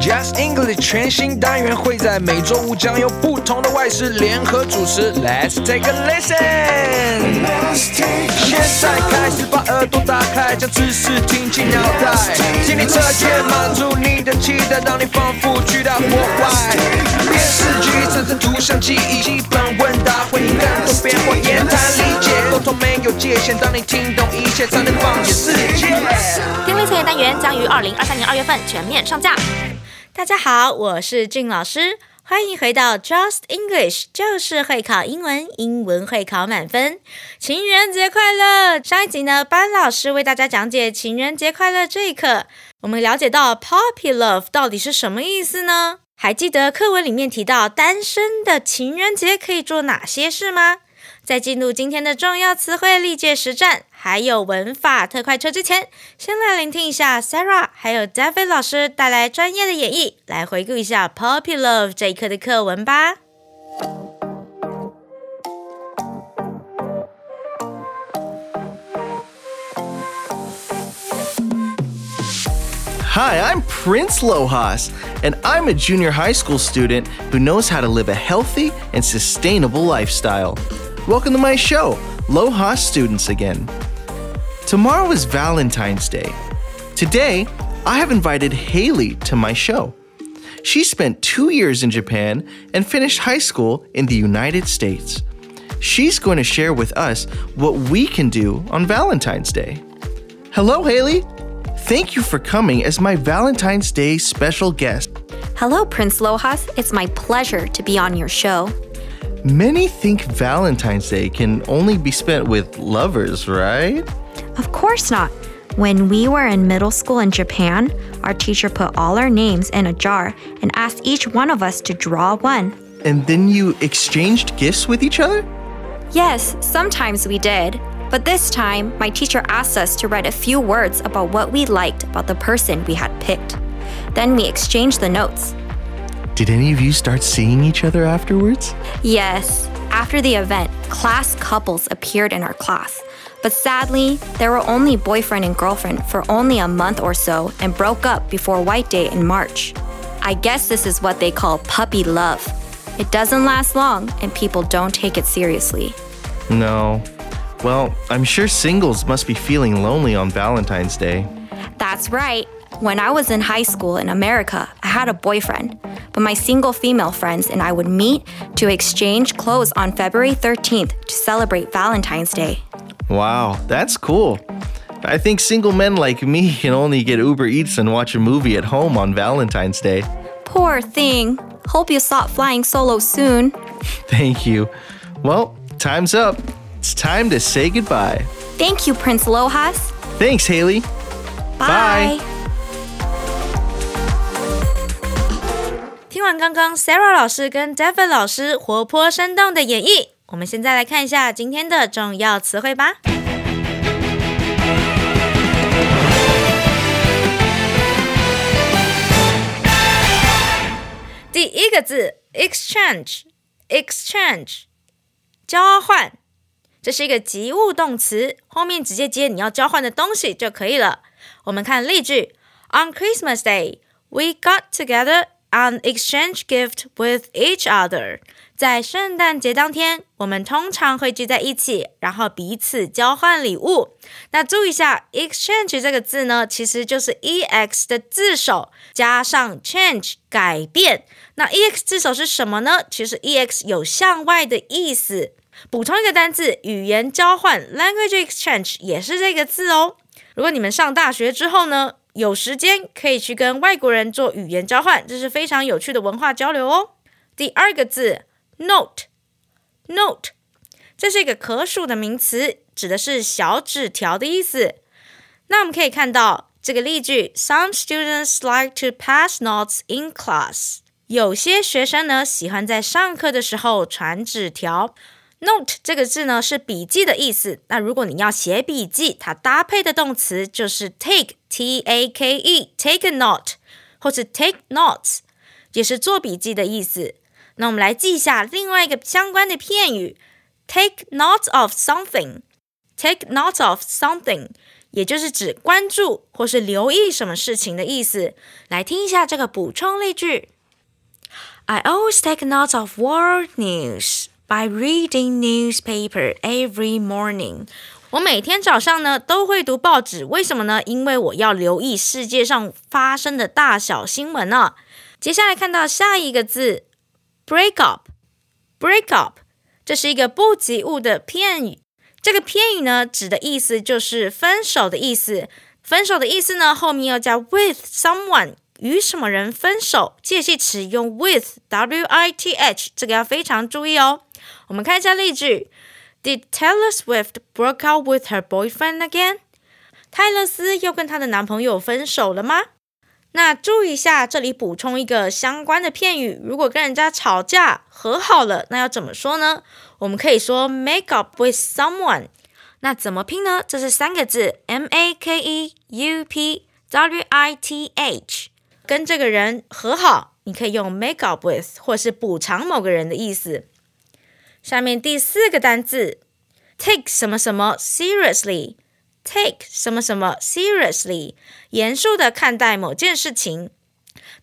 Just English 全新单元会在每周五将由不同的外事联合主持。Let's take a listen。现在开始把耳朵打开，将知识听进脑袋，心理测验满足你的期待，让你仿佛去到国外。电视剧产生图像记忆，基本问答回应更多变化，言谈理解，沟通没有界限，当你听懂一切，才能放眼世界。听力测验单元将于二零二三年二月份全面上架。大家好，我是俊老师，欢迎回到 Just English，就是会考英文，英文会考满分。情人节快乐！上一集呢，班老师为大家讲解情人节快乐这一课，我们了解到 puppy love 到底是什么意思呢？还记得课文里面提到单身的情人节可以做哪些事吗？在进入今天的重要词汇历届实战，还有文法特快车之前，先来聆听一下 Sarah 还有 David 老师带来专业的演绎，来回顾一下 Puppy Love 这一课的课文吧。Hi, I'm Prince Lohas, and I'm a junior high school student who knows how to live a healthy and sustainable lifestyle. Welcome to my show, Lohas Students Again. Tomorrow is Valentine's Day. Today, I have invited Haley to my show. She spent two years in Japan and finished high school in the United States. She's going to share with us what we can do on Valentine's Day. Hello, Haley. Thank you for coming as my Valentine's Day special guest. Hello, Prince Lohas. It's my pleasure to be on your show. Many think Valentine's Day can only be spent with lovers, right? Of course not. When we were in middle school in Japan, our teacher put all our names in a jar and asked each one of us to draw one. And then you exchanged gifts with each other? Yes, sometimes we did. But this time, my teacher asked us to write a few words about what we liked about the person we had picked. Then we exchanged the notes. Did any of you start seeing each other afterwards? Yes, after the event, class couples appeared in our class. But sadly, they were only boyfriend and girlfriend for only a month or so and broke up before White Day in March. I guess this is what they call puppy love. It doesn't last long and people don't take it seriously. No. Well, I'm sure singles must be feeling lonely on Valentine's Day. That's right. When I was in high school in America, I had a boyfriend, but my single female friends and I would meet to exchange clothes on February 13th to celebrate Valentine's Day. Wow, that's cool. I think single men like me can only get Uber Eats and watch a movie at home on Valentine's Day. Poor thing. Hope you stop flying solo soon. Thank you. Well, time's up. It's time to say goodbye. Thank you, Prince Lohas. Thanks, Haley. Bye. 听完刚刚 Sarah 老师跟 David 老师活泼生动的演绎，我们现在来看一下今天的重要词汇吧。第一个字 exchange，exchange 交换，这是一个及物动词，后面直接接你要交换的东西就可以了。我们看例句：On Christmas Day, we got together On exchange gift with each other。在圣诞节当天，我们通常会聚在一起，然后彼此交换礼物。那注意一下，exchange 这个字呢，其实就是 ex 的字首加上 change 改变。那 ex 字首是什么呢？其实 ex 有向外的意思。补充一个单字，语言交换 language exchange 也是这个字哦。如果你们上大学之后呢，有时间可以去跟外国人做语言交换，这是非常有趣的文化交流哦。第二个字 note，note，这是一个可数的名词，指的是小纸条的意思。那我们可以看到这个例句：Some students like to pass notes in class。有些学生呢喜欢在上课的时候传纸条。Note 这个字呢是笔记的意思。那如果你要写笔记，它搭配的动词就是 take take，t a k e，take a note，或是 take notes，也是做笔记的意思。那我们来记一下另外一个相关的片语，take note of something，take note of something， 也就是指关注或是留意什么事情的意思。来听一下这个补充例句：I always take notes of world news by reading newspaper every morning。 我每天早上呢都会读报纸，为什么呢？因为我要留意世界上发生的大小新闻呢。接下来看到下一个字，break up，break up，这是一个不及物的片语。这个片语呢，指的意思就是分手的意思。分手的意思呢，后面要加 with someone，与什么人分手？介系词用 with，w i t h，这个要非常注意哦。我们看一下例句：Did Taylor Swift broke out with her boyfriend again？泰勒斯又跟她的男朋友分手了吗？那注意一下，这里补充一个相关的片语：如果跟人家吵架和好了，那要怎么说呢？我们可以说 make up with someone。那怎么拼呢？这是三个字：m a k e u p w i t h。跟这个人和好，你可以用 make up with，或是补偿某个人的意思。下面第四个单字，take 什么什么 seriously。take 什么什么 seriously，严肃的看待某件事情。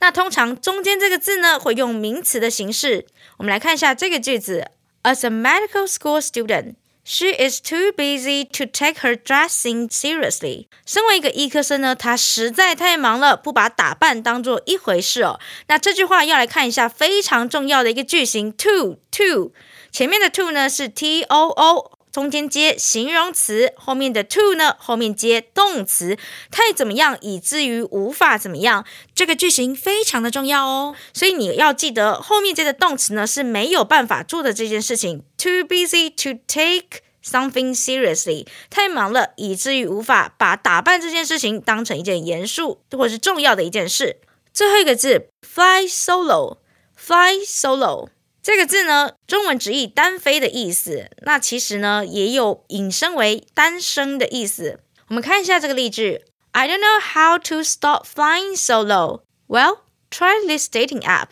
那通常中间这个字呢，会用名词的形式。我们来看一下这个句子：As a medical school student, she is too busy to take her dressing seriously。身为一个医科生呢，她实在太忙了，不把打扮当做一回事哦。那这句话要来看一下非常重要的一个句型：to to，前面的 to 呢是 t o o。中间接形容词，后面的 to 呢？后面接动词，太怎么样，以至于无法怎么样？这个句型非常的重要哦，所以你要记得后面接的动词呢是没有办法做的这件事情。Too busy to take something seriously，太忙了，以至于无法把打扮这件事情当成一件严肃或是重要的一件事。最后一个字，fly solo，fly solo。这个字呢，中文直译单飞的意思。那其实呢，也有引申为单身的意思。我们看一下这个例句：I don't know how to stop flying solo. Well, try this dating app.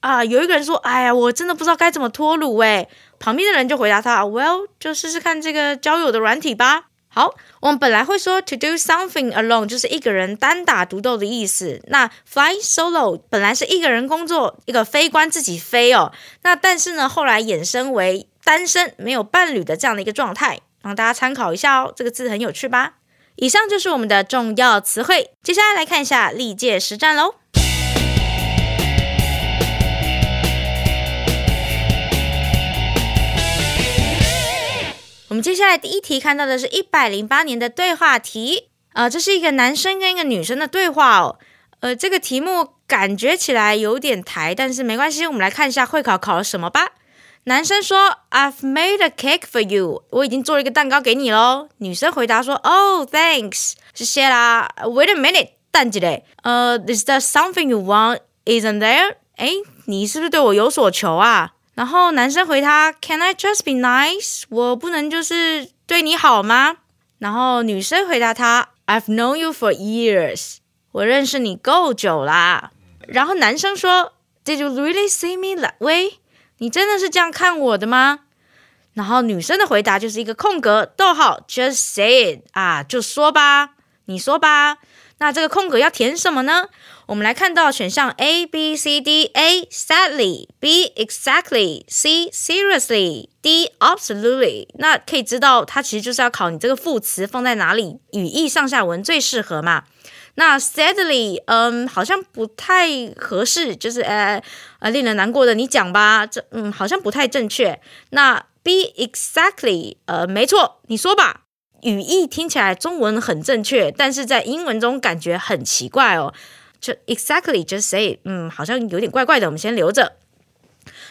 啊，有一个人说：“哎呀，我真的不知道该怎么脱乳。”哎，旁边的人就回答他：“Well，就试试看这个交友的软体吧。”好，我们本来会说 to do something alone，就是一个人单打独斗的意思。那 fly solo 本来是一个人工作，一个飞官自己飞哦。那但是呢，后来衍生为单身没有伴侣的这样的一个状态，让大家参考一下哦。这个字很有趣吧？以上就是我们的重要词汇，接下来来看一下历届实战喽。我们接下来第一题看到的是一百零八年的对话题，呃，这是一个男生跟一个女生的对话哦，呃，这个题目感觉起来有点台，但是没关系，我们来看一下会考考了什么吧。男生说：“I've made a cake for you，我已经做了一个蛋糕给你喽。”女生回答说：“Oh, thanks，谢谢啦。”Wait a minute，蛋姐嘞，呃，Is there something you want? Isn't there？哎，你是不是对我有所求啊？然后男生回他，Can I just be nice？我不能就是对你好吗？然后女生回答他，I've known you for years。我认识你够久啦。然后男生说，Did you really see me that way？你真的是这样看我的吗？然后女生的回答就是一个空格，逗号，Just say it 啊，就说吧，你说吧。那这个空格要填什么呢？我们来看到选项 A、B、C、D。A sadly, B exactly, C seriously, D absolutely。那可以知道，它其实就是要考你这个副词放在哪里，语义上下文最适合嘛？那 sadly，嗯，好像不太合适，就是呃呃令人难过的，你讲吧。这嗯好像不太正确。那 be exactly，呃，没错，你说吧。语义听起来中文很正确，但是在英文中感觉很奇怪哦。就 exactly just say，嗯，好像有点怪怪的，我们先留着。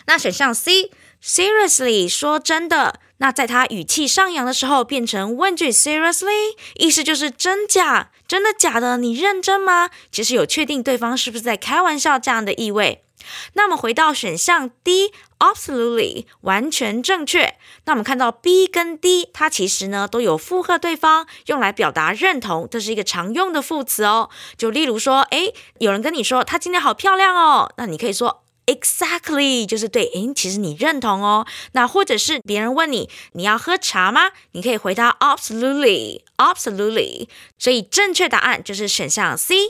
那选项 C，seriously 说真的，那在他语气上扬的时候变成问句 seriously，意思就是真假，真的假的，你认真吗？其实有确定对方是不是在开玩笑这样的意味。那么回到选项 D，absolutely 完全正确。那我们看到 B 跟 D，它其实呢都有附和对方，用来表达认同，这是一个常用的副词哦。就例如说，诶，有人跟你说她今天好漂亮哦，那你可以说 exactly 就是对，诶，其实你认同哦。那或者是别人问你，你要喝茶吗？你可以回答 absolutely，absolutely。所以正确答案就是选项 C。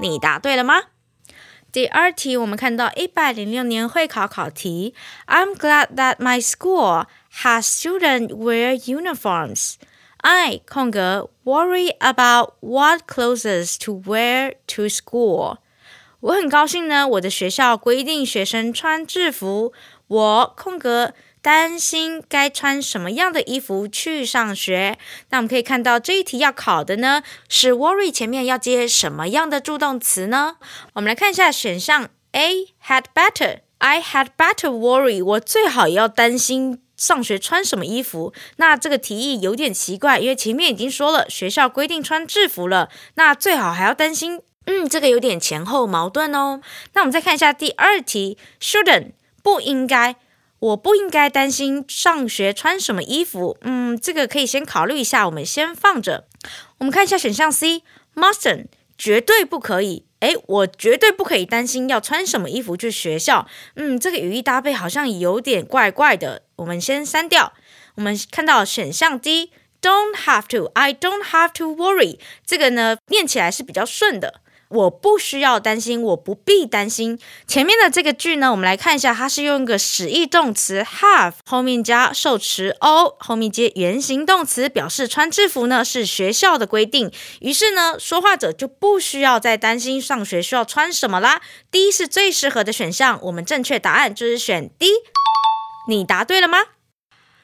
你答对了吗？第二题，我们看到一百零六年会考考题：I'm glad that my school has students wear uniforms. I 空格 worry about what clothes to wear to school. 我很高兴呢，我的学校规定学生穿制服。我空格担心该穿什么样的衣服去上学。那我们可以看到这一题要考的呢，是 worry 前面要接什么样的助动词呢？我们来看一下选项 A had better。I had better worry。我最好也要担心上学穿什么衣服。那这个提议有点奇怪，因为前面已经说了学校规定穿制服了，那最好还要担心。嗯，这个有点前后矛盾哦。那我们再看一下第二题，shouldn't 不应该，我不应该担心上学穿什么衣服。嗯，这个可以先考虑一下，我们先放着。我们看一下选项 C，mustn't 绝对不可以。诶，我绝对不可以担心要穿什么衣服去学校。嗯，这个语义搭配好像有点怪怪的，我们先删掉。我们看到选项 D，don't have to，I don't have to worry，这个呢念起来是比较顺的。我不需要担心，我不必担心。前面的这个句呢，我们来看一下，它是用一个使役动词 have 后面加受词 o，后面接原形动词，表示穿制服呢是学校的规定。于是呢，说话者就不需要再担心上学需要穿什么啦。D 是最适合的选项，我们正确答案就是选 D。你答对了吗？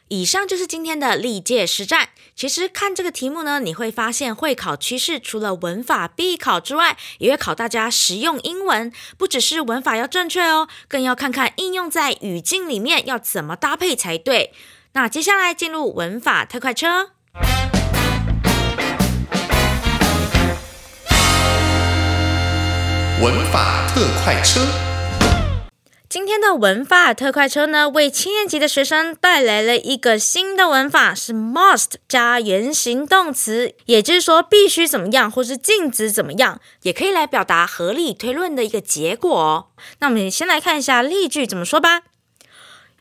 以上就是今天的历届实战。其实看这个题目呢，你会发现会考趋势除了文法必考之外，也会考大家实用英文。不只是文法要正确哦，更要看看应用在语境里面要怎么搭配才对。那接下来进入文法特快车。文法特快车。今天的文法特快车呢，为七年级的学生带来了一个新的文法，是 must 加原形动词，也就是说必须怎么样，或是禁止怎么样，也可以来表达合理推论的一个结果。那我们先来看一下例句怎么说吧。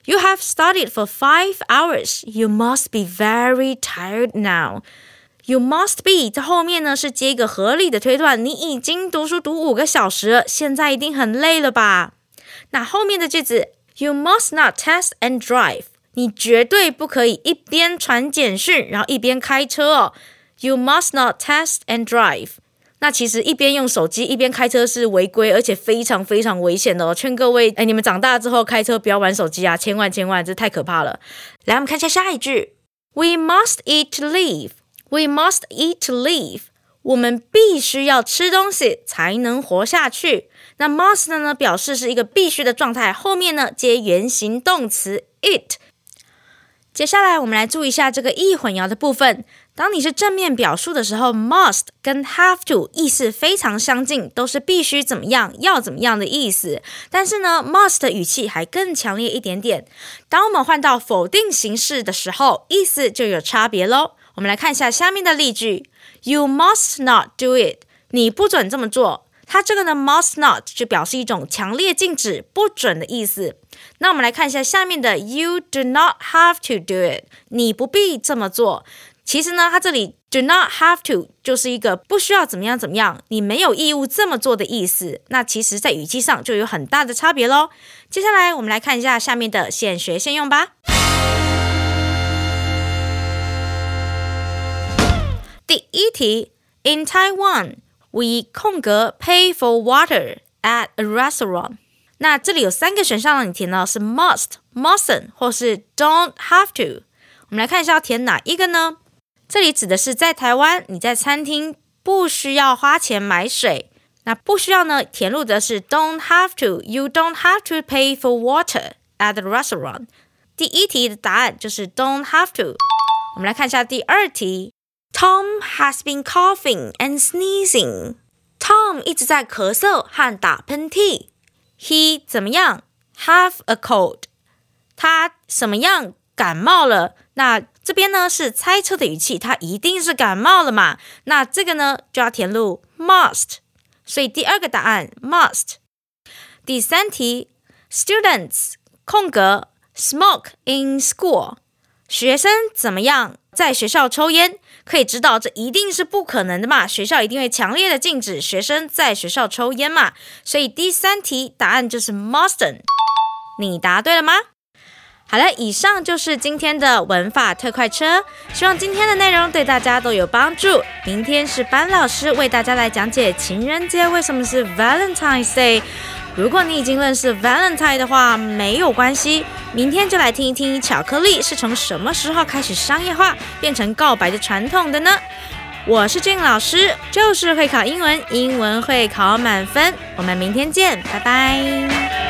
You have studied for five hours. You must be very tired now. You must be 在后面呢是接一个合理的推断，你已经读书读五个小时，现在一定很累了吧？那后面的句子，You must not text and drive。你绝对不可以一边传简讯，然后一边开车哦。You must not text and drive。那其实一边用手机一边开车是违规，而且非常非常危险的哦。劝各位，哎，你们长大之后开车不要玩手机啊，千万千万，这太可怕了。来，我们看一下下一句，We must eat to live。We must eat to live。我们必须要吃东西才能活下去。那 must 呢？表示是一个必须的状态，后面呢接原形动词 it。接下来我们来注意一下这个意混淆的部分。当你是正面表述的时候，must 跟 have to 意思非常相近，都是必须怎么样，要怎么样的意思。但是呢，must 的语气还更强烈一点点。当我们换到否定形式的时候，意思就有差别喽。我们来看一下下面的例句：You must not do it。你不准这么做。它这个呢，must not 就表示一种强烈禁止、不准的意思。那我们来看一下下面的，You do not have to do it，你不必这么做。其实呢，它这里 do not have to 就是一个不需要怎么样怎么样，你没有义务这么做的意思。那其实，在语气上就有很大的差别喽。接下来我们来看一下下面的现学现用吧。第一题，In Taiwan。We 空格 pay for water at a restaurant。那这里有三个选项让你填到是 must、mustn't 或是 don't have to。我们来看一下要填哪一个呢？这里指的是在台湾你在餐厅不需要花钱买水。那不需要呢？填入的是 don't have to。You don't have to pay for water at the restaurant。第一题的答案就是 don't have to。我们来看一下第二题。 Tom has been coughing and sneezing. Tom 一直在咳嗽和打喷嚏。He 怎么样？Have a cold. 他什么样？感冒了。那这边呢是猜测的语气，他一定是感冒了嘛？那这个呢就要填入 must。所以第二个答案 must。第三题 Students 空格 smoke in school，学生怎么样在学校抽烟？ 可以知道这一定是不可能的嘛，学校一定会强烈的禁止学生在学校抽烟嘛。所以第三题答案就是 moston。你答对了吗？好了，以上就是今天的文法特快车，希望今天的内容对大家都有帮助。明天是班老师为大家来讲解情人节为什么是 Valentine's Day。如果你已经认识 Valentine 的话，没有关系，明天就来听一听巧克力是从什么时候开始商业化，变成告白的传统的呢？我是俊老师，就是会考英文，英文会考满分。我们明天见，拜拜。